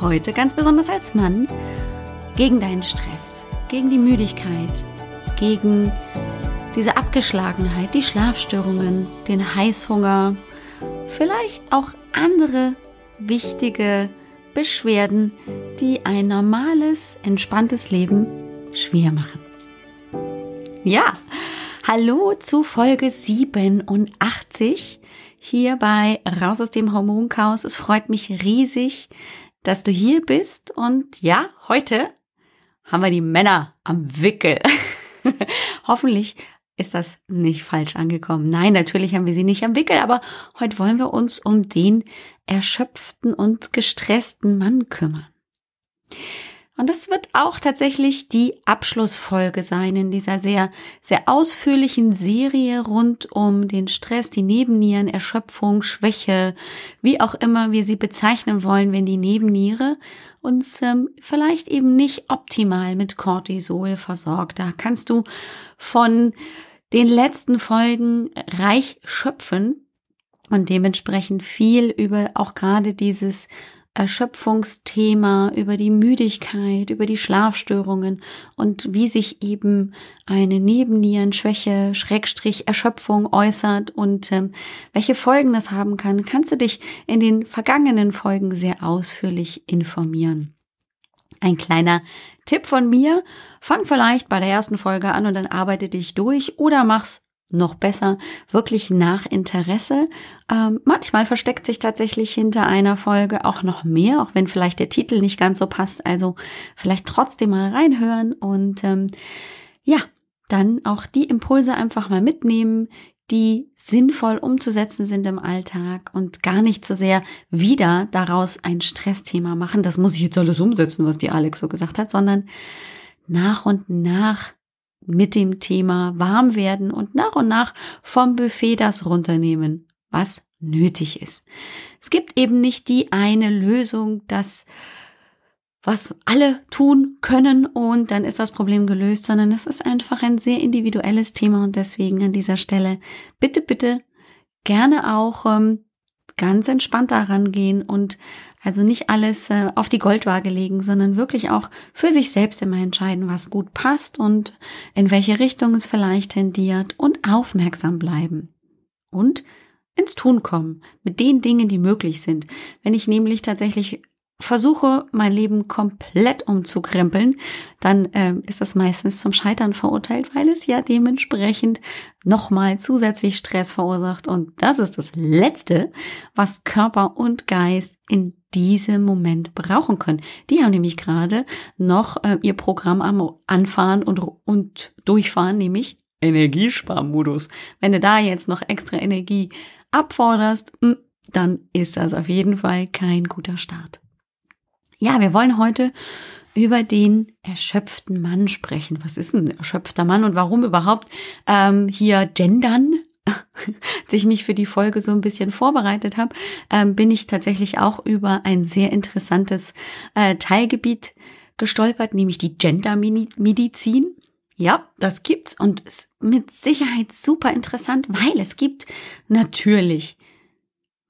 Heute ganz besonders als Mann gegen deinen Stress, gegen die Müdigkeit, gegen diese Abgeschlagenheit, die Schlafstörungen, den Heißhunger, vielleicht auch andere wichtige Beschwerden, die ein normales, entspanntes Leben schwer machen. Ja, hallo zu Folge 87 hier bei Raus aus dem Hormonchaos. Es freut mich riesig, dass du hier bist und ja, heute haben wir die Männer am Wickel. Hoffentlich ist das nicht falsch angekommen. Nein, natürlich haben wir sie nicht am Wickel, aber heute wollen wir uns um den erschöpften und gestressten Mann kümmern. Und das wird auch tatsächlich die Abschlussfolge sein in dieser sehr, sehr ausführlichen Serie rund um den Stress, die Nebennieren, Erschöpfung, Schwäche, wie auch immer wir sie bezeichnen wollen, wenn die Nebenniere uns ähm, vielleicht eben nicht optimal mit Cortisol versorgt. Da kannst du von den letzten Folgen reich schöpfen und dementsprechend viel über auch gerade dieses Erschöpfungsthema, über die Müdigkeit, über die Schlafstörungen und wie sich eben eine Nebennierenschwäche, Schrägstrich Erschöpfung äußert und ähm, welche Folgen das haben kann, kannst du dich in den vergangenen Folgen sehr ausführlich informieren. Ein kleiner Tipp von mir, fang vielleicht bei der ersten Folge an und dann arbeite dich durch oder mach's noch besser, wirklich nach Interesse. Ähm, manchmal versteckt sich tatsächlich hinter einer Folge auch noch mehr, auch wenn vielleicht der Titel nicht ganz so passt. Also vielleicht trotzdem mal reinhören und ähm, ja, dann auch die Impulse einfach mal mitnehmen, die sinnvoll umzusetzen sind im Alltag und gar nicht so sehr wieder daraus ein Stressthema machen. Das muss ich jetzt alles umsetzen, was die Alex so gesagt hat, sondern nach und nach mit dem Thema warm werden und nach und nach vom Buffet das runternehmen, was nötig ist. Es gibt eben nicht die eine Lösung, das was alle tun können und dann ist das Problem gelöst, sondern es ist einfach ein sehr individuelles Thema und deswegen an dieser Stelle bitte, bitte gerne auch ähm, ganz entspannt daran gehen und also nicht alles äh, auf die Goldwaage legen, sondern wirklich auch für sich selbst immer entscheiden, was gut passt und in welche Richtung es vielleicht tendiert und aufmerksam bleiben. Und ins Tun kommen mit den Dingen, die möglich sind. Wenn ich nämlich tatsächlich versuche, mein Leben komplett umzukrempeln, dann äh, ist das meistens zum Scheitern verurteilt, weil es ja dementsprechend nochmal zusätzlich Stress verursacht. Und das ist das Letzte, was Körper und Geist in diesem Moment brauchen können. Die haben nämlich gerade noch äh, ihr Programm am Anfahren und, und Durchfahren, nämlich Energiesparmodus. Wenn du da jetzt noch extra Energie abforderst, hm, dann ist das auf jeden Fall kein guter Start. Ja, wir wollen heute über den erschöpften Mann sprechen. Was ist ein erschöpfter Mann und warum überhaupt ähm, hier gendern? Als ich mich für die Folge so ein bisschen vorbereitet habe, ähm, bin ich tatsächlich auch über ein sehr interessantes äh, Teilgebiet gestolpert, nämlich die Gendermedizin. Ja, das gibt's und ist mit Sicherheit super interessant, weil es gibt natürlich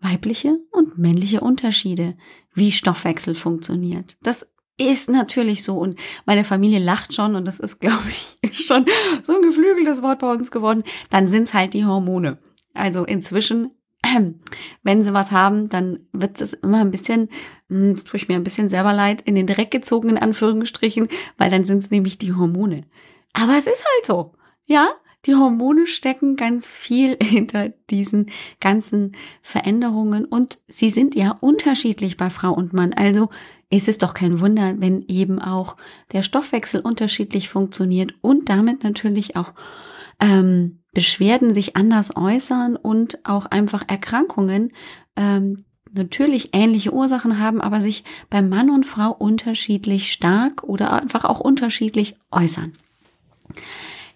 weibliche und männliche Unterschiede, wie Stoffwechsel funktioniert. Das ist natürlich so und meine Familie lacht schon und das ist, glaube ich, schon so ein geflügeltes Wort bei uns geworden. Dann sind's halt die Hormone. Also inzwischen, wenn sie was haben, dann wird es immer ein bisschen, hm, es tue ich mir ein bisschen selber leid, in den Dreck gezogen, in Anführungsstrichen, weil dann sind's nämlich die Hormone. Aber es ist halt so. Ja, die Hormone stecken ganz viel hinter diesen ganzen Veränderungen und sie sind ja unterschiedlich bei Frau und Mann. Also ist es doch kein Wunder, wenn eben auch der Stoffwechsel unterschiedlich funktioniert und damit natürlich auch ähm, Beschwerden sich anders äußern und auch einfach Erkrankungen ähm, natürlich ähnliche Ursachen haben, aber sich bei Mann und Frau unterschiedlich stark oder einfach auch unterschiedlich äußern.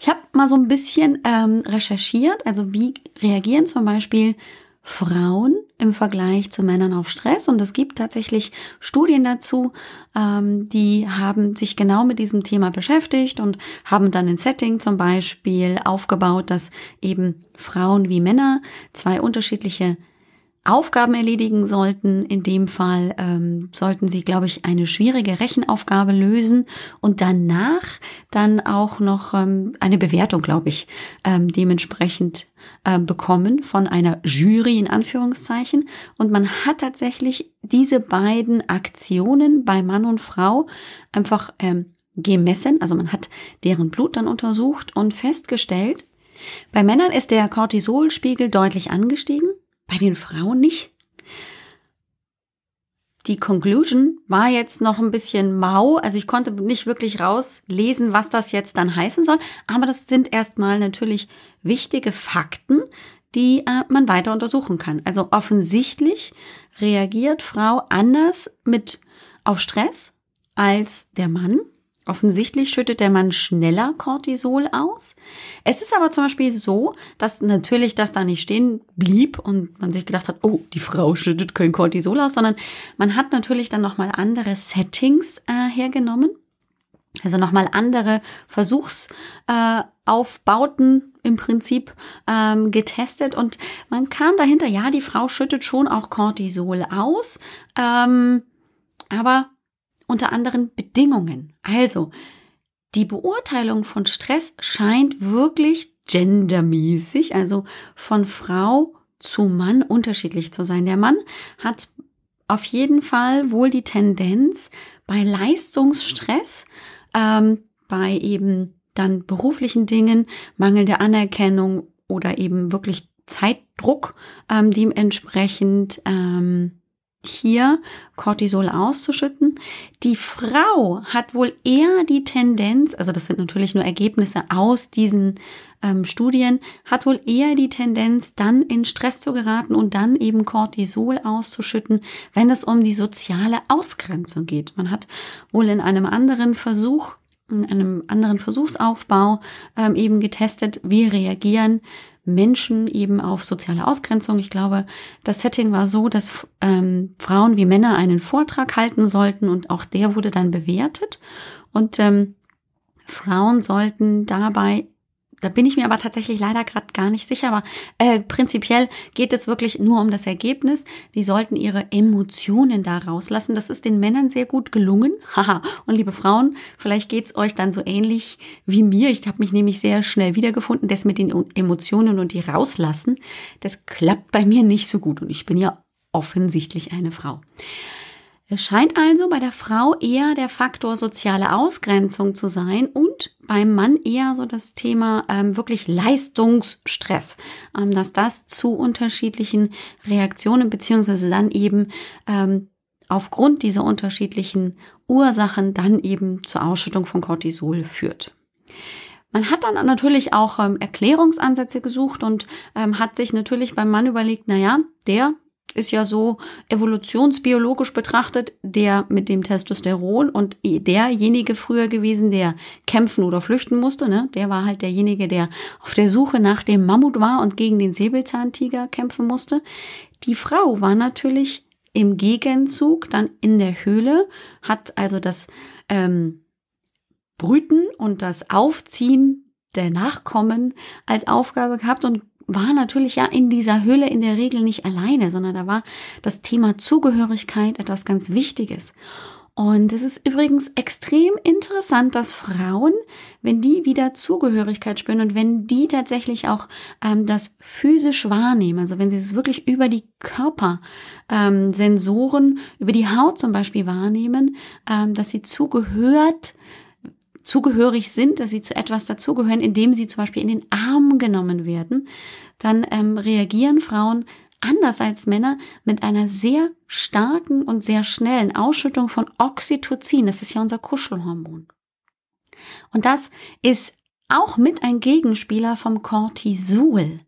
Ich habe mal so ein bisschen ähm, recherchiert, also wie reagieren zum Beispiel Frauen im Vergleich zu Männern auf Stress. Und es gibt tatsächlich Studien dazu, ähm, die haben sich genau mit diesem Thema beschäftigt und haben dann ein Setting zum Beispiel aufgebaut, dass eben Frauen wie Männer zwei unterschiedliche Aufgaben erledigen sollten. In dem Fall ähm, sollten sie, glaube ich, eine schwierige Rechenaufgabe lösen und danach dann auch noch ähm, eine Bewertung, glaube ich, ähm, dementsprechend äh, bekommen von einer Jury in Anführungszeichen. Und man hat tatsächlich diese beiden Aktionen bei Mann und Frau einfach ähm, gemessen. Also man hat deren Blut dann untersucht und festgestellt, bei Männern ist der Cortisolspiegel deutlich angestiegen bei den Frauen nicht. Die Conclusion war jetzt noch ein bisschen mau, also ich konnte nicht wirklich rauslesen, was das jetzt dann heißen soll, aber das sind erstmal natürlich wichtige Fakten, die äh, man weiter untersuchen kann. Also offensichtlich reagiert Frau anders mit auf Stress als der Mann. Offensichtlich schüttet der Mann schneller Cortisol aus. Es ist aber zum Beispiel so, dass natürlich das da nicht stehen blieb und man sich gedacht hat, oh, die Frau schüttet kein Cortisol aus, sondern man hat natürlich dann nochmal andere Settings äh, hergenommen. Also nochmal andere Versuchsaufbauten äh, im Prinzip ähm, getestet und man kam dahinter, ja, die Frau schüttet schon auch Cortisol aus, ähm, aber unter anderen Bedingungen. Also, die Beurteilung von Stress scheint wirklich gendermäßig, also von Frau zu Mann unterschiedlich zu sein. Der Mann hat auf jeden Fall wohl die Tendenz, bei Leistungsstress, ähm, bei eben dann beruflichen Dingen, mangelnde Anerkennung oder eben wirklich Zeitdruck, ähm, dementsprechend ähm, hier Cortisol auszuschütten. Die Frau hat wohl eher die Tendenz, also das sind natürlich nur Ergebnisse aus diesen ähm, Studien, hat wohl eher die Tendenz, dann in Stress zu geraten und dann eben Cortisol auszuschütten, wenn es um die soziale Ausgrenzung geht. Man hat wohl in einem anderen Versuch in einem anderen Versuchsaufbau ähm, eben getestet, wie reagieren Menschen eben auf soziale Ausgrenzung. Ich glaube, das Setting war so, dass ähm, Frauen wie Männer einen Vortrag halten sollten und auch der wurde dann bewertet. Und ähm, Frauen sollten dabei da bin ich mir aber tatsächlich leider gerade gar nicht sicher. Aber äh, prinzipiell geht es wirklich nur um das Ergebnis. Die sollten ihre Emotionen da rauslassen. Das ist den Männern sehr gut gelungen. Haha. Und liebe Frauen, vielleicht geht's euch dann so ähnlich wie mir. Ich habe mich nämlich sehr schnell wiedergefunden. Das mit den Emotionen und die rauslassen, das klappt bei mir nicht so gut. Und ich bin ja offensichtlich eine Frau. Es scheint also bei der Frau eher der Faktor soziale Ausgrenzung zu sein und beim Mann eher so das Thema ähm, wirklich Leistungsstress, ähm, dass das zu unterschiedlichen Reaktionen beziehungsweise dann eben ähm, aufgrund dieser unterschiedlichen Ursachen dann eben zur Ausschüttung von Cortisol führt. Man hat dann natürlich auch ähm, Erklärungsansätze gesucht und ähm, hat sich natürlich beim Mann überlegt, na ja, der ist ja so evolutionsbiologisch betrachtet der mit dem Testosteron und derjenige früher gewesen, der kämpfen oder flüchten musste. Ne? Der war halt derjenige, der auf der Suche nach dem Mammut war und gegen den Säbelzahntiger kämpfen musste. Die Frau war natürlich im Gegenzug dann in der Höhle, hat also das ähm, Brüten und das Aufziehen der Nachkommen als Aufgabe gehabt und war natürlich ja in dieser Höhle in der Regel nicht alleine, sondern da war das Thema Zugehörigkeit etwas ganz Wichtiges. Und es ist übrigens extrem interessant, dass Frauen, wenn die wieder Zugehörigkeit spüren und wenn die tatsächlich auch ähm, das physisch wahrnehmen, also wenn sie es wirklich über die Körpersensoren, ähm, über die Haut zum Beispiel wahrnehmen, ähm, dass sie zugehört zugehörig sind, dass sie zu etwas dazugehören, indem sie zum Beispiel in den Arm genommen werden, dann ähm, reagieren Frauen anders als Männer mit einer sehr starken und sehr schnellen Ausschüttung von Oxytocin. Das ist ja unser Kuschelhormon. Und das ist auch mit ein Gegenspieler vom Cortisol.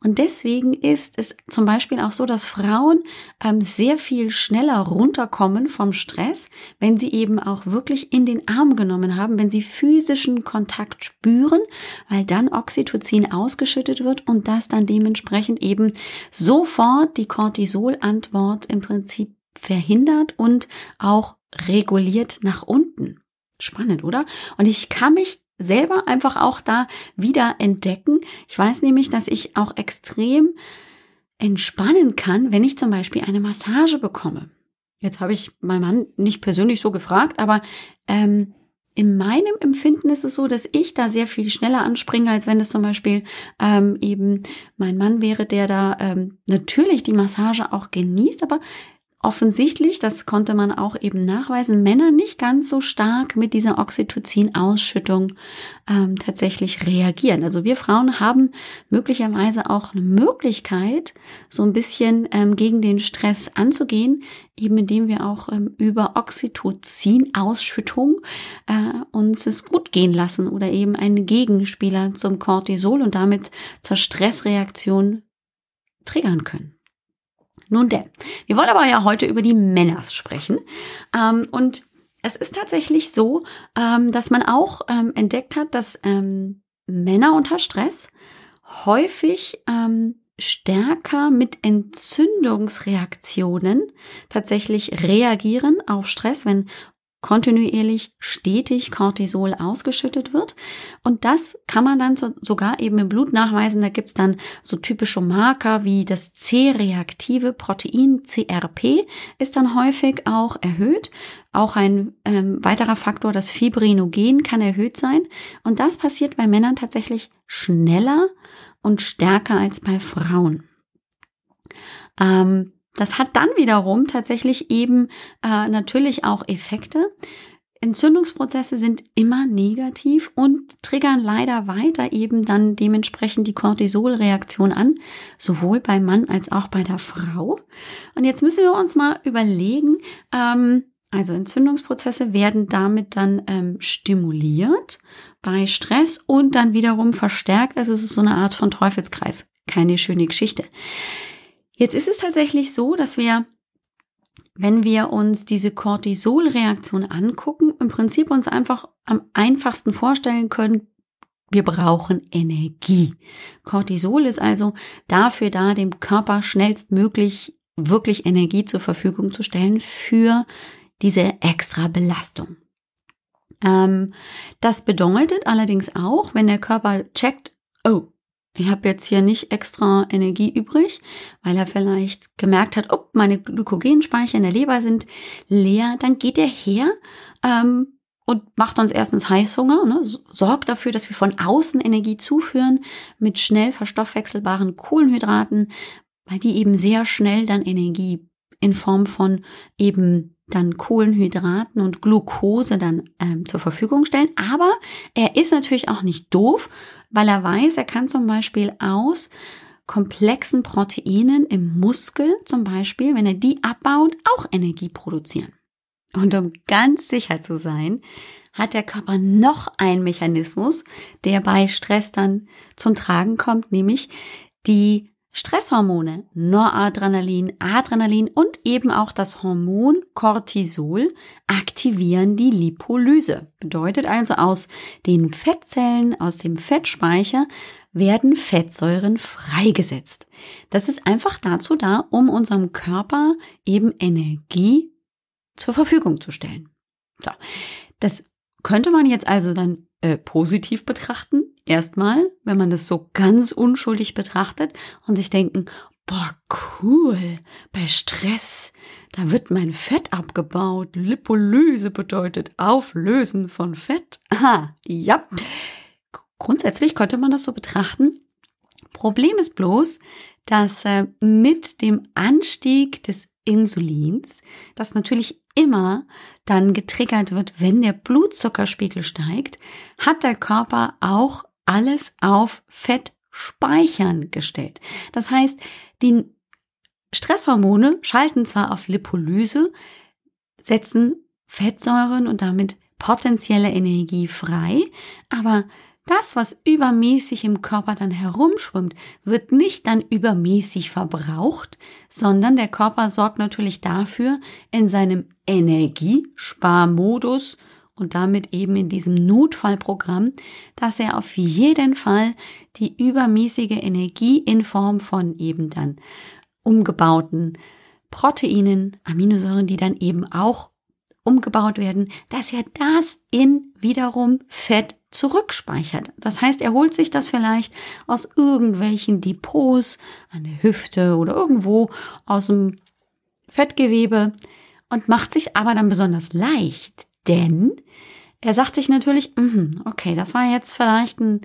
Und deswegen ist es zum Beispiel auch so, dass Frauen ähm, sehr viel schneller runterkommen vom Stress, wenn sie eben auch wirklich in den Arm genommen haben, wenn sie physischen Kontakt spüren, weil dann Oxytocin ausgeschüttet wird und das dann dementsprechend eben sofort die Cortisol-Antwort im Prinzip verhindert und auch reguliert nach unten. Spannend, oder? Und ich kann mich selber einfach auch da wieder entdecken. Ich weiß nämlich, dass ich auch extrem entspannen kann, wenn ich zum Beispiel eine Massage bekomme. Jetzt habe ich meinen Mann nicht persönlich so gefragt, aber ähm, in meinem Empfinden ist es so, dass ich da sehr viel schneller anspringe, als wenn es zum Beispiel ähm, eben mein Mann wäre, der da ähm, natürlich die Massage auch genießt, aber offensichtlich, das konnte man auch eben nachweisen, Männer nicht ganz so stark mit dieser Oxytocin-Ausschüttung ähm, tatsächlich reagieren. Also wir Frauen haben möglicherweise auch eine Möglichkeit, so ein bisschen ähm, gegen den Stress anzugehen, eben indem wir auch ähm, über Oxytocin-Ausschüttung äh, uns es gut gehen lassen oder eben einen Gegenspieler zum Cortisol und damit zur Stressreaktion triggern können. Nun denn, wir wollen aber ja heute über die Männers sprechen. Ähm, und es ist tatsächlich so, ähm, dass man auch ähm, entdeckt hat, dass ähm, Männer unter Stress häufig ähm, stärker mit Entzündungsreaktionen tatsächlich reagieren auf Stress, wenn kontinuierlich stetig Cortisol ausgeschüttet wird. Und das kann man dann so, sogar eben im Blut nachweisen. Da gibt's dann so typische Marker wie das C-reaktive Protein CRP ist dann häufig auch erhöht. Auch ein ähm, weiterer Faktor, das Fibrinogen kann erhöht sein. Und das passiert bei Männern tatsächlich schneller und stärker als bei Frauen. Ähm, das hat dann wiederum tatsächlich eben äh, natürlich auch Effekte. Entzündungsprozesse sind immer negativ und triggern leider weiter eben dann dementsprechend die Cortisolreaktion an, sowohl beim Mann als auch bei der Frau. Und jetzt müssen wir uns mal überlegen, ähm, also Entzündungsprozesse werden damit dann ähm, stimuliert bei Stress und dann wiederum verstärkt. Also es ist so eine Art von Teufelskreis. Keine schöne Geschichte. Jetzt ist es tatsächlich so, dass wir, wenn wir uns diese Cortisolreaktion angucken, im Prinzip uns einfach am einfachsten vorstellen können, wir brauchen Energie. Cortisol ist also dafür da, dem Körper schnellstmöglich wirklich Energie zur Verfügung zu stellen für diese extra Belastung. Ähm, das bedeutet allerdings auch, wenn der Körper checkt, oh, ich habe jetzt hier nicht extra Energie übrig, weil er vielleicht gemerkt hat, ob meine Glykogenspeicher in der Leber sind leer, dann geht er her ähm, und macht uns erstens Heißhunger, ne, sorgt dafür, dass wir von außen Energie zuführen mit schnell verstoffwechselbaren Kohlenhydraten, weil die eben sehr schnell dann Energie in Form von eben dann Kohlenhydraten und Glucose dann ähm, zur Verfügung stellen. Aber er ist natürlich auch nicht doof, weil er weiß, er kann zum Beispiel aus komplexen Proteinen im Muskel zum Beispiel, wenn er die abbaut, auch Energie produzieren. Und um ganz sicher zu sein, hat der Körper noch einen Mechanismus, der bei Stress dann zum Tragen kommt, nämlich die Stresshormone, Noradrenalin, Adrenalin und eben auch das Hormon Cortisol aktivieren die Lipolyse. Bedeutet also, aus den Fettzellen, aus dem Fettspeicher werden Fettsäuren freigesetzt. Das ist einfach dazu da, um unserem Körper eben Energie zur Verfügung zu stellen. So. Das könnte man jetzt also dann äh, positiv betrachten. Erstmal, wenn man das so ganz unschuldig betrachtet und sich denken, boah, cool, bei Stress, da wird mein Fett abgebaut. Lipolyse bedeutet Auflösen von Fett. Aha, ja. Grundsätzlich könnte man das so betrachten. Problem ist bloß, dass äh, mit dem Anstieg des Insulins, das natürlich immer dann getriggert wird, wenn der Blutzuckerspiegel steigt, hat der Körper auch alles auf Fettspeichern gestellt. Das heißt, die Stresshormone schalten zwar auf Lipolyse, setzen Fettsäuren und damit potenzielle Energie frei, aber Das, was übermäßig im Körper dann herumschwimmt, wird nicht dann übermäßig verbraucht, sondern der Körper sorgt natürlich dafür in seinem Energiesparmodus und damit eben in diesem Notfallprogramm, dass er auf jeden Fall die übermäßige Energie in Form von eben dann umgebauten Proteinen, Aminosäuren, die dann eben auch umgebaut werden, dass er das in wiederum Fett zurückspeichert. Das heißt, er holt sich das vielleicht aus irgendwelchen Depots an der Hüfte oder irgendwo aus dem Fettgewebe und macht sich aber dann besonders leicht, denn er sagt sich natürlich, mm, okay, das war jetzt vielleicht ein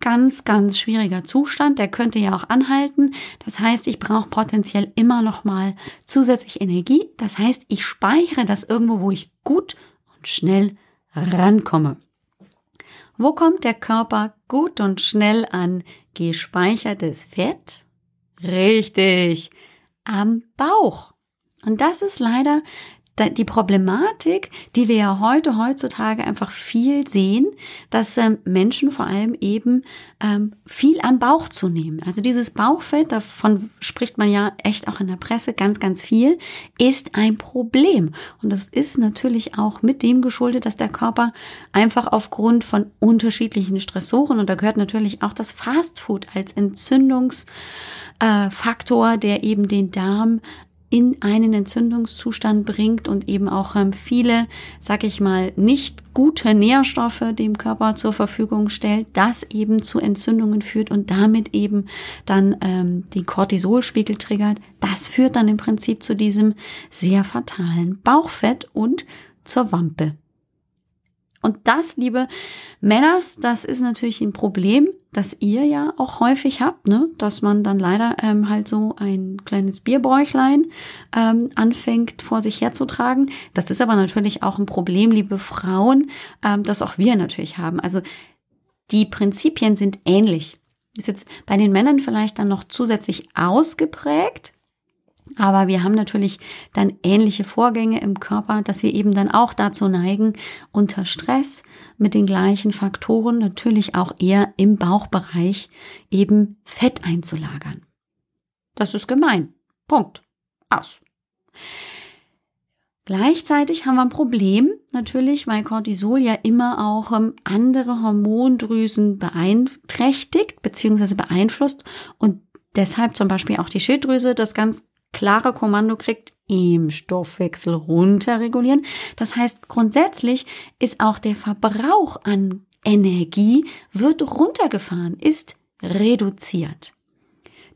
ganz, ganz schwieriger Zustand. Der könnte ja auch anhalten. Das heißt, ich brauche potenziell immer noch mal zusätzlich Energie. Das heißt, ich speichere das irgendwo, wo ich gut und schnell rankomme. Wo kommt der Körper gut und schnell an gespeichertes Fett? Richtig, am Bauch. Und das ist leider die Problematik, die wir ja heute, heutzutage einfach viel sehen, dass ähm, Menschen vor allem eben ähm, viel am Bauch zunehmen. Also dieses Bauchfett, davon spricht man ja echt auch in der Presse ganz, ganz viel, ist ein Problem. Und das ist natürlich auch mit dem geschuldet, dass der Körper einfach aufgrund von unterschiedlichen Stressoren, und da gehört natürlich auch das Fastfood als Entzündungsfaktor, äh, der eben den Darm in einen Entzündungszustand bringt und eben auch ähm, viele, sag ich mal, nicht gute Nährstoffe dem Körper zur Verfügung stellt, das eben zu Entzündungen führt und damit eben dann ähm, den Cortisolspiegel triggert. Das führt dann im Prinzip zu diesem sehr fatalen Bauchfett und zur Wampe. Und das, liebe Männers, das ist natürlich ein Problem, das ihr ja auch häufig habt, ne? dass man dann leider ähm, halt so ein kleines Bierbäuchlein ähm, anfängt vor sich herzutragen. Das ist aber natürlich auch ein Problem, liebe Frauen, ähm, das auch wir natürlich haben. Also die Prinzipien sind ähnlich. Ist jetzt bei den Männern vielleicht dann noch zusätzlich ausgeprägt, aber wir haben natürlich dann ähnliche Vorgänge im Körper, dass wir eben dann auch dazu neigen, unter Stress mit den gleichen Faktoren natürlich auch eher im Bauchbereich eben Fett einzulagern. Das ist gemein. Punkt. Aus. Gleichzeitig haben wir ein Problem natürlich, weil Cortisol ja immer auch ähm, andere Hormondrüsen beeinträchtigt bzw. beeinflusst und deshalb zum Beispiel auch die Schilddrüse das ganz klare Kommando kriegt, im Stoffwechsel runterregulieren. Das heißt, grundsätzlich ist auch der Verbrauch an Energie wird runtergefahren, ist reduziert.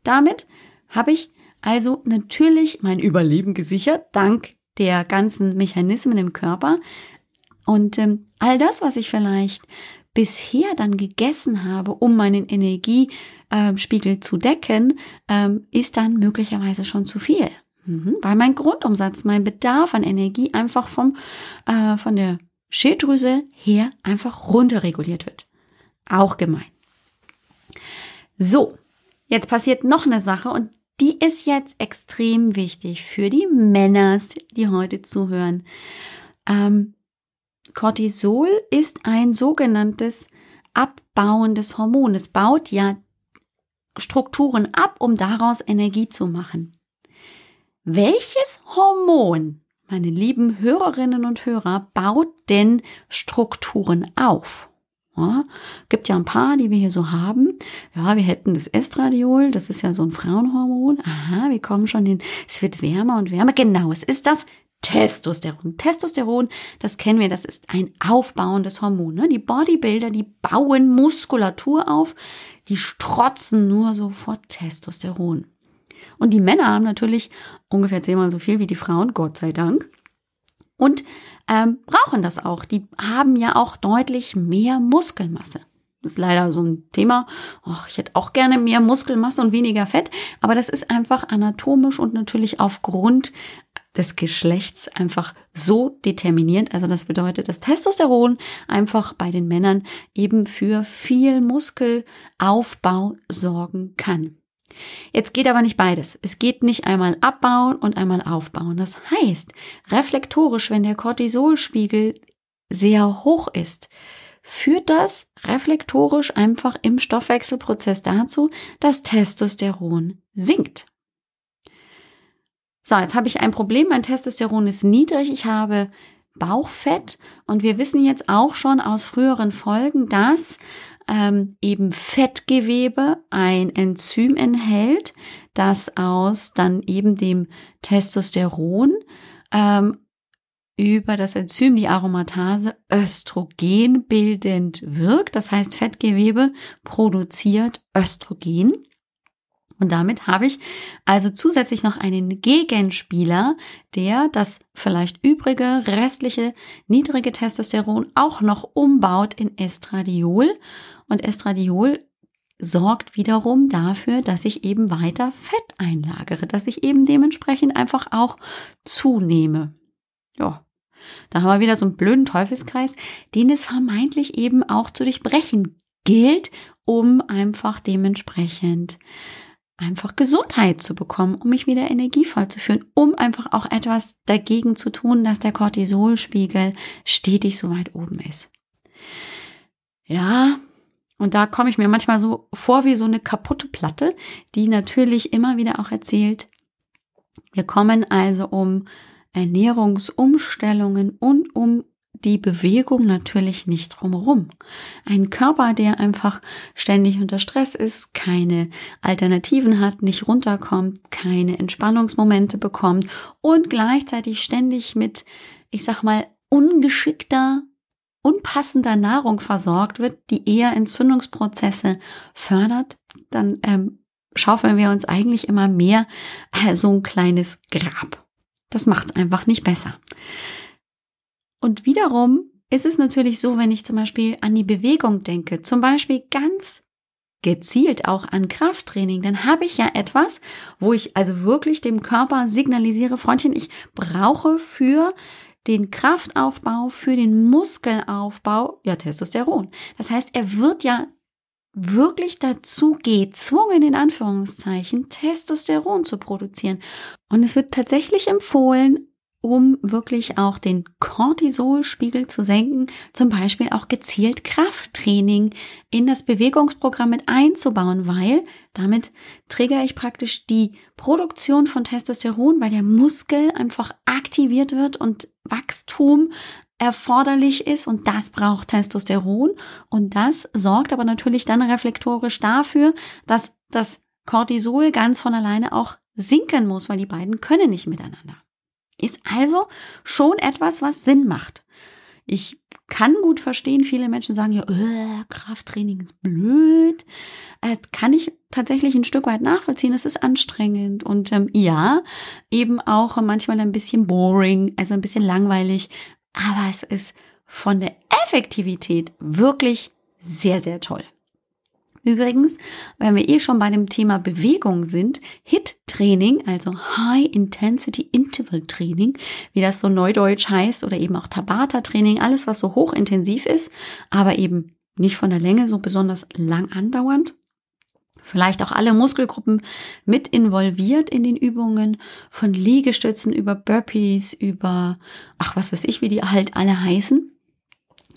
Damit habe ich also natürlich mein Überleben gesichert, dank der ganzen Mechanismen im Körper. Und ähm, all das, was ich vielleicht bisher dann gegessen habe, um meinen Energiespiegel zu decken, ähm, ist dann möglicherweise schon zu viel. Mhm. Weil mein Grundumsatz, mein Bedarf an Energie einfach vom, äh, von der Schilddrüse her einfach runterreguliert wird. Auch gemein. So, jetzt passiert noch eine Sache und die ist jetzt extrem wichtig für die Männer, die heute zuhören. Ähm, Cortisol ist ein sogenanntes abbauendes Hormon. Es baut ja Strukturen ab, um daraus Energie zu machen. Welches Hormon, meine lieben Hörerinnen und Hörer, baut denn Strukturen auf? Ja, gibt ja ein paar, die wir hier so haben. Ja, wir hätten das Estradiol, das ist ja so ein Frauenhormon. Aha, wir kommen schon hin. Es wird wärmer und wärmer. Genau, es ist das Testosteron. Testosteron, das kennen wir, das ist ein aufbauendes Hormon. Ne? Die Bodybuilder, die bauen Muskulatur auf, die strotzen nur so vor Testosteron. Und die Männer haben natürlich ungefähr zehnmal so viel wie die Frauen, Gott sei Dank. Und ähm, brauchen das auch. Die haben ja auch deutlich mehr Muskelmasse. Das ist leider so ein Thema. Och, ich hätte auch gerne mehr Muskelmasse und weniger Fett, aber das ist einfach anatomisch und natürlich aufgrund des Geschlechts einfach so determiniert. Also das bedeutet, dass Testosteron einfach bei den Männern eben für viel Muskelaufbau sorgen kann. Jetzt geht aber nicht beides. Es geht nicht einmal abbauen und einmal aufbauen. Das heißt, reflektorisch, wenn der Cortisolspiegel sehr hoch ist, führt das reflektorisch einfach im Stoffwechselprozess dazu, dass Testosteron sinkt. So, jetzt habe ich ein Problem. Mein Testosteron ist niedrig. Ich habe Bauchfett. Und wir wissen jetzt auch schon aus früheren Folgen, dass ähm, eben Fettgewebe ein Enzym enthält, das aus dann eben dem Testosteron ähm, über das Enzym, die Aromatase, Östrogen bildend wirkt. Das heißt, Fettgewebe produziert Östrogen. Und damit habe ich also zusätzlich noch einen Gegenspieler, der das vielleicht übrige, restliche, niedrige Testosteron auch noch umbaut in Estradiol. Und Estradiol sorgt wiederum dafür, dass ich eben weiter Fett einlagere, dass ich eben dementsprechend einfach auch zunehme. Ja, da haben wir wieder so einen blöden Teufelskreis, den es vermeintlich eben auch zu durchbrechen gilt, um einfach dementsprechend einfach Gesundheit zu bekommen, um mich wieder energievoll zu fühlen, um einfach auch etwas dagegen zu tun, dass der Cortisolspiegel stetig so weit oben ist. Ja, und da komme ich mir manchmal so vor wie so eine kaputte Platte, die natürlich immer wieder auch erzählt, wir kommen also um Ernährungsumstellungen und um die Bewegung natürlich nicht drumherum. Ein Körper, der einfach ständig unter Stress ist, keine Alternativen hat, nicht runterkommt, keine Entspannungsmomente bekommt und gleichzeitig ständig mit, ich sag mal, ungeschickter, unpassender Nahrung versorgt wird, die eher Entzündungsprozesse fördert, dann ähm, schaufeln wir uns eigentlich immer mehr äh, so ein kleines Grab. Das macht es einfach nicht besser. Und wiederum ist es natürlich so, wenn ich zum Beispiel an die Bewegung denke, zum Beispiel ganz gezielt auch an Krafttraining, dann habe ich ja etwas, wo ich also wirklich dem Körper signalisiere, Freundchen, ich brauche für den Kraftaufbau, für den Muskelaufbau, ja, Testosteron. Das heißt, er wird ja wirklich dazu gezwungen, in Anführungszeichen, Testosteron zu produzieren. Und es wird tatsächlich empfohlen, um wirklich auch den Cortisolspiegel zu senken, zum Beispiel auch gezielt Krafttraining in das Bewegungsprogramm mit einzubauen, weil damit triggere ich praktisch die Produktion von Testosteron, weil der Muskel einfach aktiviert wird und Wachstum erforderlich ist und das braucht Testosteron und das sorgt aber natürlich dann reflektorisch dafür, dass das Cortisol ganz von alleine auch sinken muss, weil die beiden können nicht miteinander. Ist also schon etwas, was Sinn macht. Ich kann gut verstehen, viele Menschen sagen ja, äh, Krafttraining ist blöd. Äh, kann ich tatsächlich ein Stück weit nachvollziehen. Es ist anstrengend und ähm, ja, eben auch manchmal ein bisschen boring, also ein bisschen langweilig. Aber es ist von der Effektivität wirklich sehr, sehr toll. Übrigens, wenn wir eh schon bei dem Thema Bewegung sind, HIT-Training, also High Intensity Interval Training, wie das so neudeutsch heißt, oder eben auch Tabata-Training, alles was so hochintensiv ist, aber eben nicht von der Länge so besonders lang andauernd. Vielleicht auch alle Muskelgruppen mit involviert in den Übungen, von Liegestützen über Burpees, über, ach was weiß ich, wie die halt alle heißen.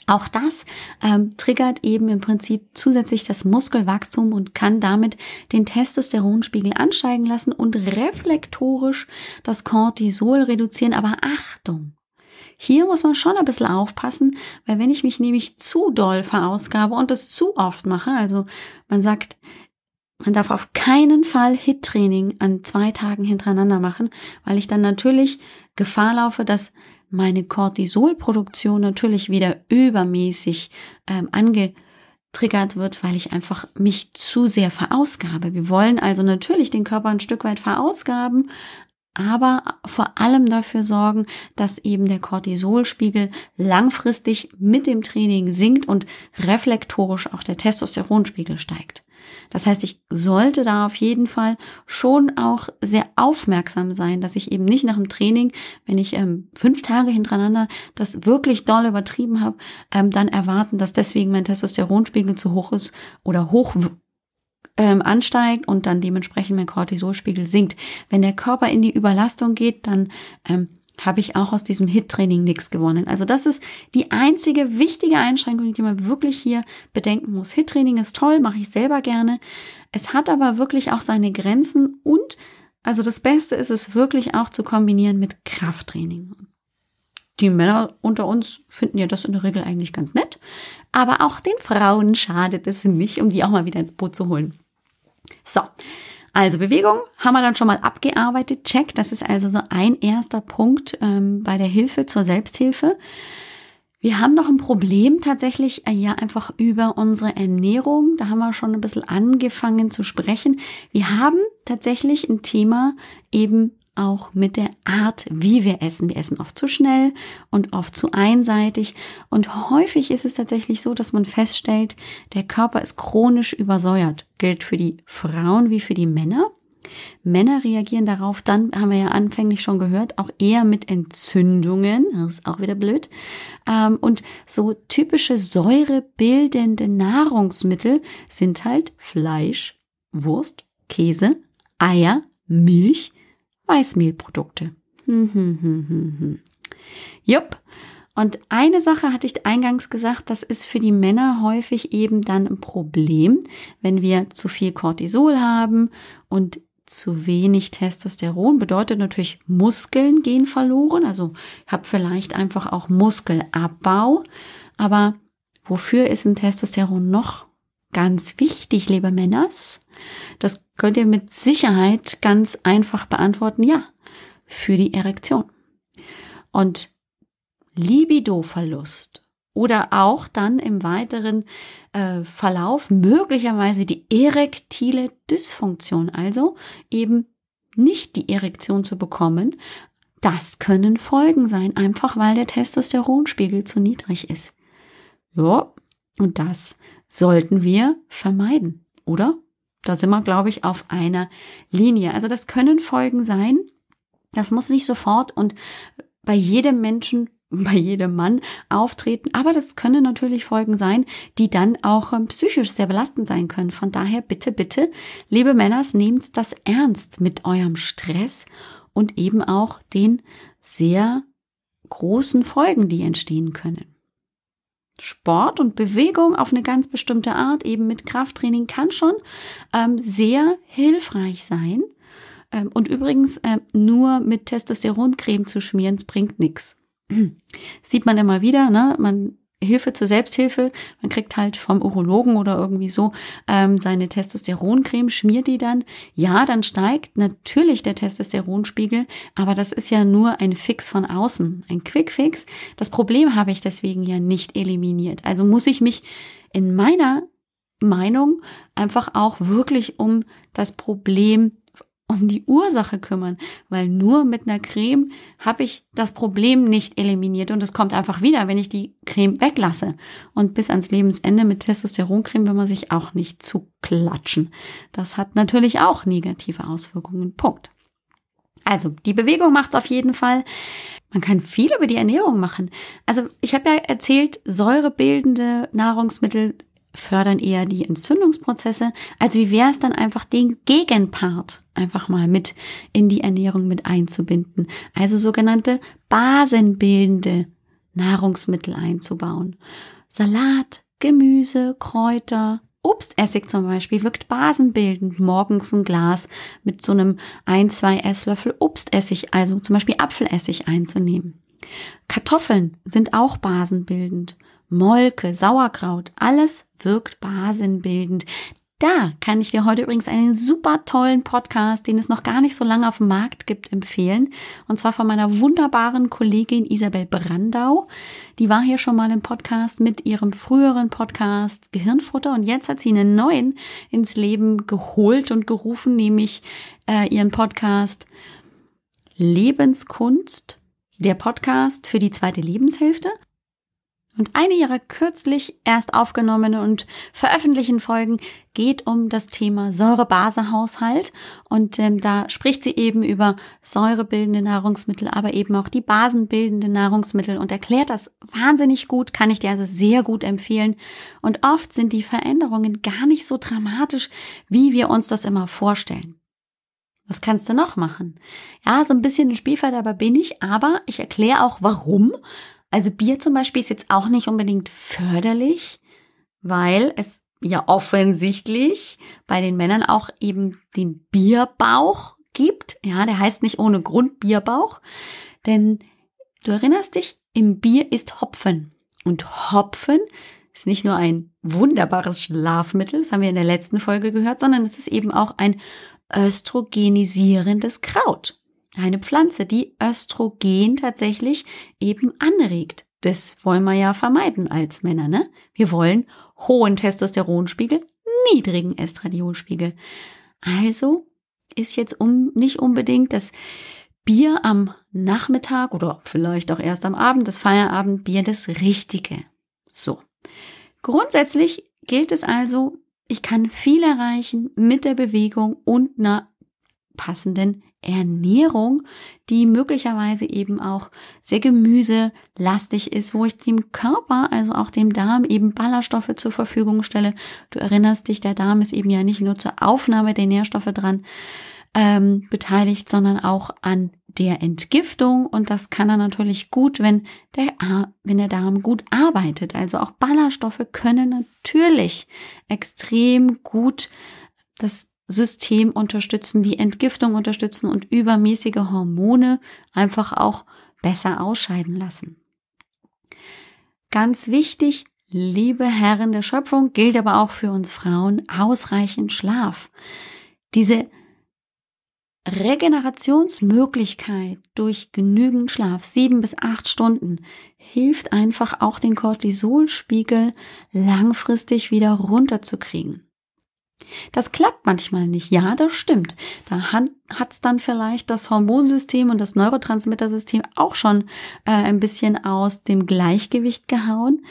Auch das ähm, triggert eben im Prinzip zusätzlich das Muskelwachstum und kann damit den Testosteronspiegel ansteigen lassen und reflektorisch das Cortisol reduzieren. Aber Achtung! Hier muss man schon ein bisschen aufpassen, weil wenn ich mich nämlich zu doll verausgabe und das zu oft mache, also man sagt, man darf auf keinen Fall HIT-Training an zwei Tagen hintereinander machen, weil ich dann natürlich Gefahr laufe, dass meine Cortisolproduktion natürlich wieder übermäßig ähm, angetriggert wird, weil ich einfach mich zu sehr verausgabe. Wir wollen also natürlich den Körper ein Stück weit verausgaben, aber vor allem dafür sorgen, dass eben der Cortisolspiegel langfristig mit dem Training sinkt und reflektorisch auch der Testosteronspiegel steigt. Das heißt, ich sollte da auf jeden Fall schon auch sehr aufmerksam sein, dass ich eben nicht nach dem Training, wenn ich ähm, fünf Tage hintereinander das wirklich doll übertrieben habe, ähm, dann erwarten, dass deswegen mein Testosteronspiegel zu hoch ist oder hoch ähm, ansteigt und dann dementsprechend mein Cortisolspiegel sinkt. Wenn der Körper in die Überlastung geht, dann ähm, habe ich auch aus diesem HIT-Training nichts gewonnen. Also das ist die einzige wichtige Einschränkung, die man wirklich hier bedenken muss. HIT-Training ist toll, mache ich selber gerne. Es hat aber wirklich auch seine Grenzen und also das Beste ist es wirklich auch zu kombinieren mit Krafttraining. Die Männer unter uns finden ja das in der Regel eigentlich ganz nett, aber auch den Frauen schadet es nicht, um die auch mal wieder ins Boot zu holen. So, also Bewegung haben wir dann schon mal abgearbeitet. Check, das ist also so ein erster Punkt ähm, bei der Hilfe zur Selbsthilfe. Wir haben noch ein Problem tatsächlich äh, ja einfach über unsere Ernährung. Da haben wir schon ein bisschen angefangen zu sprechen. Wir haben tatsächlich ein Thema eben auch mit der Art, wie wir essen. Wir essen oft zu schnell und oft zu einseitig. Und häufig ist es tatsächlich so, dass man feststellt, der Körper ist chronisch übersäuert. Gilt für die Frauen wie für die Männer. Männer reagieren darauf dann, haben wir ja anfänglich schon gehört, auch eher mit Entzündungen. Das ist auch wieder blöd. Ähm, und so typische säurebildende Nahrungsmittel sind halt Fleisch, Wurst, Käse, Eier, Milch, Weißmehlprodukte. Hm, hm, hm, Jupp. Und eine Sache hatte ich eingangs gesagt, das ist für die Männer häufig eben dann ein Problem, wenn wir zu viel Cortisol haben und zu wenig Testosteron bedeutet natürlich, Muskeln gehen verloren. Also ich habe vielleicht einfach auch Muskelabbau. Aber wofür ist ein Testosteron noch ganz wichtig, liebe Männers? Das könnt ihr mit Sicherheit ganz einfach beantworten, ja, für die Erektion. Und Libidoverlust oder auch dann im weiteren äh, Verlauf möglicherweise die erektile Dysfunktion, also eben nicht die Erektion zu bekommen, das können Folgen sein, einfach weil der Testosteronspiegel zu niedrig ist. Ja, und das sollten wir vermeiden, oder? Da sind wir, glaube ich, auf einer Linie. Also das können Folgen sein. Das muss nicht sofort und bei jedem Menschen, bei jedem Mann auftreten. Aber das können natürlich Folgen sein, die dann auch ähm, psychisch sehr belastend sein können. Von daher bitte, bitte, liebe Männers, nehmt das ernst mit eurem Stress und eben auch den sehr großen Folgen, die entstehen können. Sport und Bewegung auf eine ganz bestimmte Art, eben mit Krafttraining, kann schon ähm, sehr hilfreich sein. Ähm, und übrigens, äh, nur mit Testosteroncreme zu schmieren, bringt nichts. Sieht man immer wieder, ne? Man Hilfe zur Selbsthilfe. Man kriegt halt vom Urologen oder irgendwie so ähm, seine Testosteroncreme, schmiert die dann. Ja, dann steigt natürlich der Testosteronspiegel, aber das ist ja nur ein Fix von außen, ein Quickfix. Das Problem habe ich deswegen ja nicht eliminiert. Also muss ich mich in meiner Meinung einfach auch wirklich um das Problem um die Ursache kümmern, weil nur mit einer Creme habe ich das Problem nicht eliminiert und es kommt einfach wieder, wenn ich die Creme weglasse. Und bis ans Lebensende mit Testosteroncreme will man sich auch nicht zu klatschen. Das hat natürlich auch negative Auswirkungen. Punkt. Also, die Bewegung macht es auf jeden Fall. Man kann viel über die Ernährung machen. Also, ich habe ja erzählt, säurebildende Nahrungsmittel fördern eher die Entzündungsprozesse. Also wie wäre es dann einfach den Gegenpart einfach mal mit in die Ernährung mit einzubinden? Also sogenannte basenbildende Nahrungsmittel einzubauen. Salat, Gemüse, Kräuter, Obstessig zum Beispiel wirkt basenbildend. Morgens ein Glas mit so einem ein, zwei Esslöffel Obstessig, also zum Beispiel Apfelessig einzunehmen. Kartoffeln sind auch basenbildend. Molke, Sauerkraut, alles wirkt basenbildend. Da kann ich dir heute übrigens einen super tollen Podcast, den es noch gar nicht so lange auf dem Markt gibt, empfehlen. Und zwar von meiner wunderbaren Kollegin Isabel Brandau. Die war hier schon mal im Podcast mit ihrem früheren Podcast Gehirnfutter und jetzt hat sie einen neuen ins Leben geholt und gerufen, nämlich äh, ihren Podcast Lebenskunst, der Podcast für die zweite Lebenshälfte. Und eine ihrer kürzlich erst aufgenommenen und veröffentlichten Folgen geht um das Thema Säure-Base-Haushalt. Und ähm, da spricht sie eben über säurebildende Nahrungsmittel, aber eben auch die basenbildende Nahrungsmittel und erklärt das wahnsinnig gut, kann ich dir also sehr gut empfehlen. Und oft sind die Veränderungen gar nicht so dramatisch, wie wir uns das immer vorstellen. Was kannst du noch machen? Ja, so ein bisschen ein Spielverderber bin ich, aber ich erkläre auch warum. Also Bier zum Beispiel ist jetzt auch nicht unbedingt förderlich, weil es ja offensichtlich bei den Männern auch eben den Bierbauch gibt. Ja, der heißt nicht ohne Grund Bierbauch, denn du erinnerst dich, im Bier ist Hopfen. Und Hopfen ist nicht nur ein wunderbares Schlafmittel, das haben wir in der letzten Folge gehört, sondern es ist eben auch ein östrogenisierendes Kraut. Eine Pflanze, die Östrogen tatsächlich eben anregt. Das wollen wir ja vermeiden als Männer, ne? Wir wollen hohen Testosteronspiegel, niedrigen Estradiolspiegel. Also ist jetzt um, nicht unbedingt das Bier am Nachmittag oder vielleicht auch erst am Abend, das Feierabendbier, das Richtige. So. Grundsätzlich gilt es also, ich kann viel erreichen mit der Bewegung und einer passenden Ernährung, die möglicherweise eben auch sehr gemüselastig ist, wo ich dem Körper, also auch dem Darm eben Ballaststoffe zur Verfügung stelle. Du erinnerst dich, der Darm ist eben ja nicht nur zur Aufnahme der Nährstoffe dran ähm, beteiligt, sondern auch an der Entgiftung und das kann er natürlich gut, wenn der, wenn der Darm gut arbeitet. Also auch Ballaststoffe können natürlich extrem gut das System unterstützen, die Entgiftung unterstützen und übermäßige Hormone einfach auch besser ausscheiden lassen. Ganz wichtig, liebe Herren der Schöpfung, gilt aber auch für uns Frauen ausreichend Schlaf. Diese Regenerationsmöglichkeit durch genügend Schlaf, sieben bis acht Stunden, hilft einfach auch den Cortisolspiegel langfristig wieder runterzukriegen. Das klappt manchmal nicht. Ja, das stimmt. Da hat es dann vielleicht das Hormonsystem und das Neurotransmittersystem auch schon äh, ein bisschen aus dem Gleichgewicht gehauen.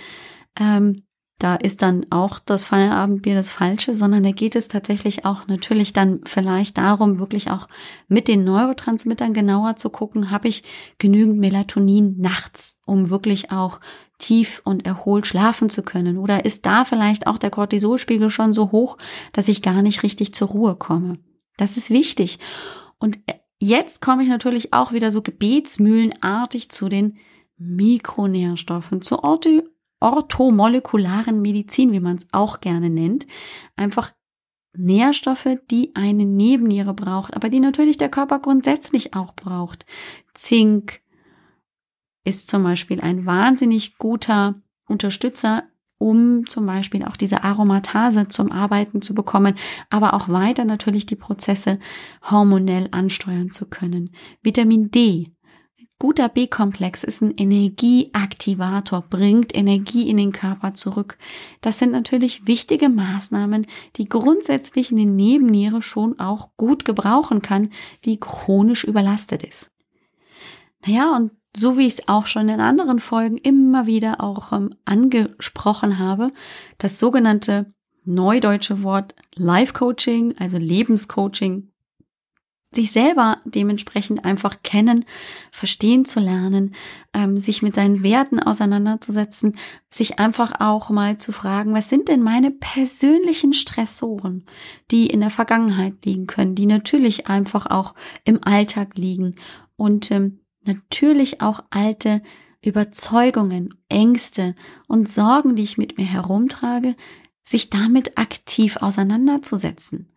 Ähm, da ist dann auch das Feierabendbier das Falsche, sondern da geht es tatsächlich auch natürlich dann vielleicht darum, wirklich auch mit den Neurotransmittern genauer zu gucken, habe ich genügend Melatonin nachts, um wirklich auch tief und erholt schlafen zu können? Oder ist da vielleicht auch der Cortisolspiegel schon so hoch, dass ich gar nicht richtig zur Ruhe komme? Das ist wichtig. Und jetzt komme ich natürlich auch wieder so gebetsmühlenartig zu den Mikronährstoffen, Orthi orthomolekularen Medizin, wie man es auch gerne nennt. Einfach Nährstoffe, die eine Nebenniere braucht, aber die natürlich der Körper grundsätzlich auch braucht. Zink ist zum Beispiel ein wahnsinnig guter Unterstützer, um zum Beispiel auch diese Aromatase zum Arbeiten zu bekommen, aber auch weiter natürlich die Prozesse hormonell ansteuern zu können. Vitamin D Guter B-Komplex ist ein Energieaktivator, bringt Energie in den Körper zurück. Das sind natürlich wichtige Maßnahmen, die grundsätzlich eine Nebenniere schon auch gut gebrauchen kann, die chronisch überlastet ist. Naja, und so wie ich es auch schon in anderen Folgen immer wieder auch ähm, angesprochen habe, das sogenannte neudeutsche Wort Life Coaching, also Lebenscoaching, sich selber dementsprechend einfach kennen, verstehen zu lernen, ähm, sich mit seinen Werten auseinanderzusetzen, sich einfach auch mal zu fragen, was sind denn meine persönlichen Stressoren, die in der Vergangenheit liegen können, die natürlich einfach auch im Alltag liegen und ähm, natürlich auch alte Überzeugungen, Ängste und Sorgen, die ich mit mir herumtrage, sich damit aktiv auseinanderzusetzen.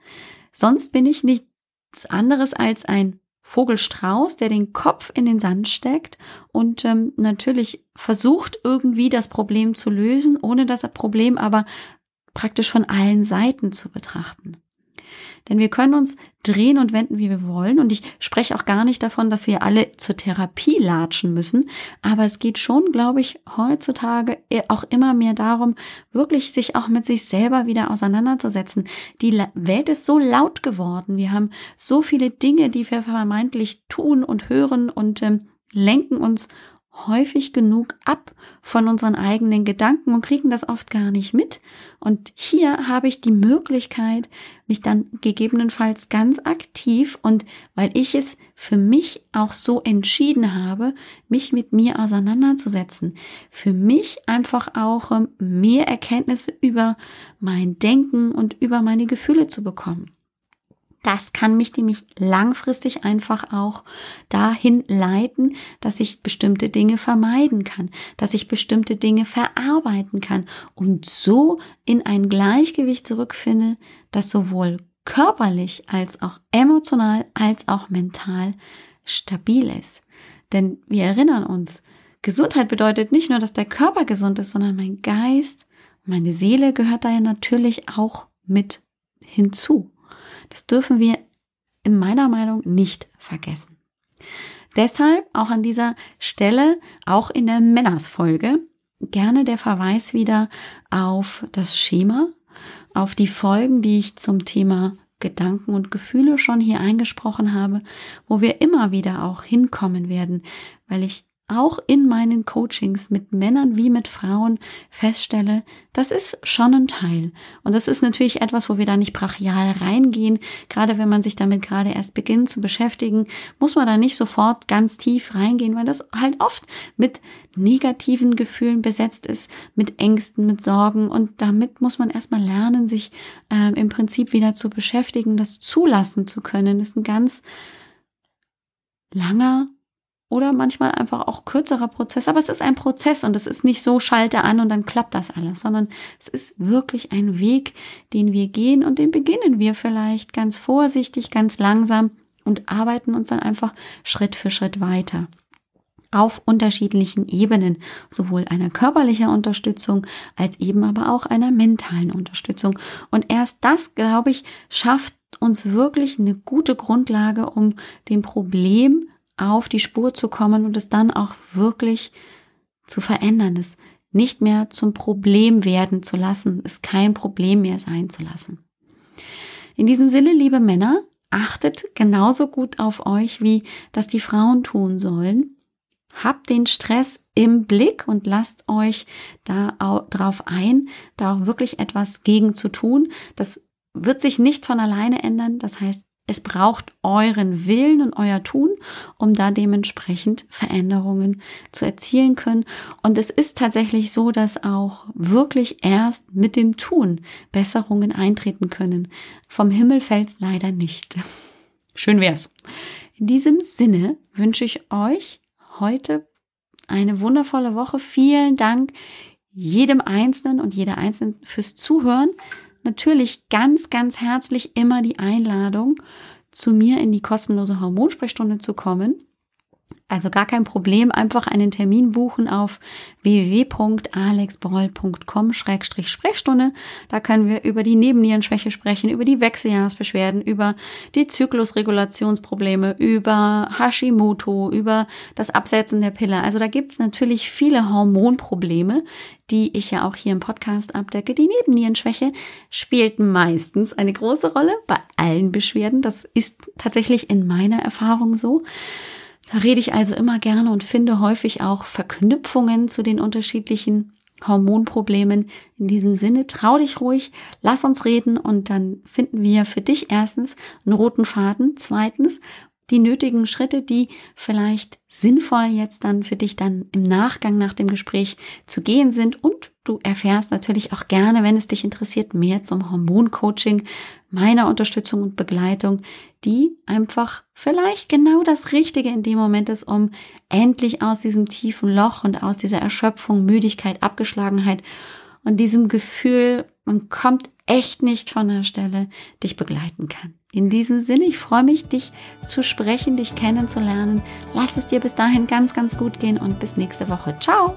Sonst bin ich nicht nichts anderes als ein Vogelstrauß, der den Kopf in den Sand steckt und ähm, natürlich versucht irgendwie das Problem zu lösen, ohne das Problem aber praktisch von allen Seiten zu betrachten. Denn wir können uns drehen und wenden, wie wir wollen. Und ich spreche auch gar nicht davon, dass wir alle zur Therapie latschen müssen. Aber es geht schon, glaube ich, heutzutage auch immer mehr darum, wirklich sich auch mit sich selber wieder auseinanderzusetzen. Die Welt ist so laut geworden. Wir haben so viele Dinge, die wir vermeintlich tun und hören und ähm, lenken uns häufig genug ab von unseren eigenen Gedanken und kriegen das oft gar nicht mit. Und hier habe ich die Möglichkeit, mich dann gegebenenfalls ganz aktiv und weil ich es für mich auch so entschieden habe, mich mit mir auseinanderzusetzen, für mich einfach auch ähm, mehr Erkenntnisse über mein Denken und über meine Gefühle zu bekommen. Das kann mich nämlich langfristig einfach auch dahin leiten, dass ich bestimmte Dinge vermeiden kann, dass ich bestimmte Dinge verarbeiten kann und so in ein Gleichgewicht zurückfinde, das sowohl körperlich als auch emotional als auch mental stabil ist. Denn wir erinnern uns, Gesundheit bedeutet nicht nur, dass der Körper gesund ist, sondern mein Geist, meine Seele gehört da ja natürlich auch mit hinzu. Das dürfen wir in meiner Meinung nicht vergessen. Deshalb auch an dieser Stelle, auch in der Männersfolge, gerne der Verweis wieder auf das Schema, auf die Folgen, die ich zum Thema Gedanken und Gefühle schon hier eingesprochen habe, wo wir immer wieder auch hinkommen werden, weil ich auch in meinen Coachings mit Männern wie mit Frauen feststelle, das ist schon ein Teil. Und das ist natürlich etwas, wo wir da nicht brachial reingehen. Gerade wenn man sich damit gerade erst beginnt zu beschäftigen, muss man da nicht sofort ganz tief reingehen, weil das halt oft mit negativen Gefühlen besetzt ist, mit Ängsten, mit Sorgen. Und damit muss man erstmal lernen, sich äh, im Prinzip wieder zu beschäftigen, das zulassen zu können. Das ist ein ganz langer oder manchmal einfach auch kürzerer Prozess. Aber es ist ein Prozess und es ist nicht so, schalte an und dann klappt das alles, sondern es ist wirklich ein Weg, den wir gehen und den beginnen wir vielleicht ganz vorsichtig, ganz langsam und arbeiten uns dann einfach Schritt für Schritt weiter auf unterschiedlichen Ebenen, sowohl einer körperlichen Unterstützung als eben aber auch einer mentalen Unterstützung. Und erst das, glaube ich, schafft uns wirklich eine gute Grundlage, um dem Problem auf die Spur zu kommen und es dann auch wirklich zu verändern, es nicht mehr zum Problem werden zu lassen, es kein Problem mehr sein zu lassen. In diesem Sinne, liebe Männer, achtet genauso gut auf euch, wie das die Frauen tun sollen. Habt den Stress im Blick und lasst euch da drauf ein, da auch wirklich etwas gegen zu tun. Das wird sich nicht von alleine ändern. Das heißt, es braucht euren Willen und euer Tun, um da dementsprechend Veränderungen zu erzielen können. Und es ist tatsächlich so, dass auch wirklich erst mit dem Tun Besserungen eintreten können. Vom Himmel fällt's leider nicht. Schön wär's. In diesem Sinne wünsche ich euch heute eine wundervolle Woche. Vielen Dank jedem Einzelnen und jeder Einzelnen fürs Zuhören natürlich ganz, ganz herzlich immer die Einladung, zu mir in die kostenlose Hormonsprechstunde zu kommen. Also gar kein Problem, einfach einen Termin buchen auf www.alexbroll.com-sprechstunde. Da können wir über die Nebennierenschwäche sprechen, über die Wechseljahresbeschwerden, über die Zyklusregulationsprobleme, über Hashimoto, über das Absetzen der Pille. Also da gibt's natürlich viele Hormonprobleme, die ich ja auch hier im Podcast abdecke. Die Nebennierenschwäche spielt meistens eine große Rolle bei allen Beschwerden. Das ist tatsächlich in meiner Erfahrung so. Rede ich also immer gerne und finde häufig auch Verknüpfungen zu den unterschiedlichen Hormonproblemen. In diesem Sinne, trau dich ruhig, lass uns reden und dann finden wir für dich erstens einen roten Faden, zweitens die nötigen Schritte, die vielleicht sinnvoll jetzt dann für dich dann im Nachgang nach dem Gespräch zu gehen sind und du erfährst natürlich auch gerne, wenn es dich interessiert, mehr zum Hormoncoaching, meiner Unterstützung und Begleitung, die einfach vielleicht genau das Richtige in dem Moment ist, um endlich aus diesem tiefen Loch und aus dieser Erschöpfung, Müdigkeit, Abgeschlagenheit und diesem Gefühl, man kommt echt nicht von der Stelle, dich begleiten kann. In diesem Sinne, ich freue mich, dich zu sprechen, dich kennenzulernen. Lass es dir bis dahin ganz, ganz gut gehen und bis nächste Woche. Ciao!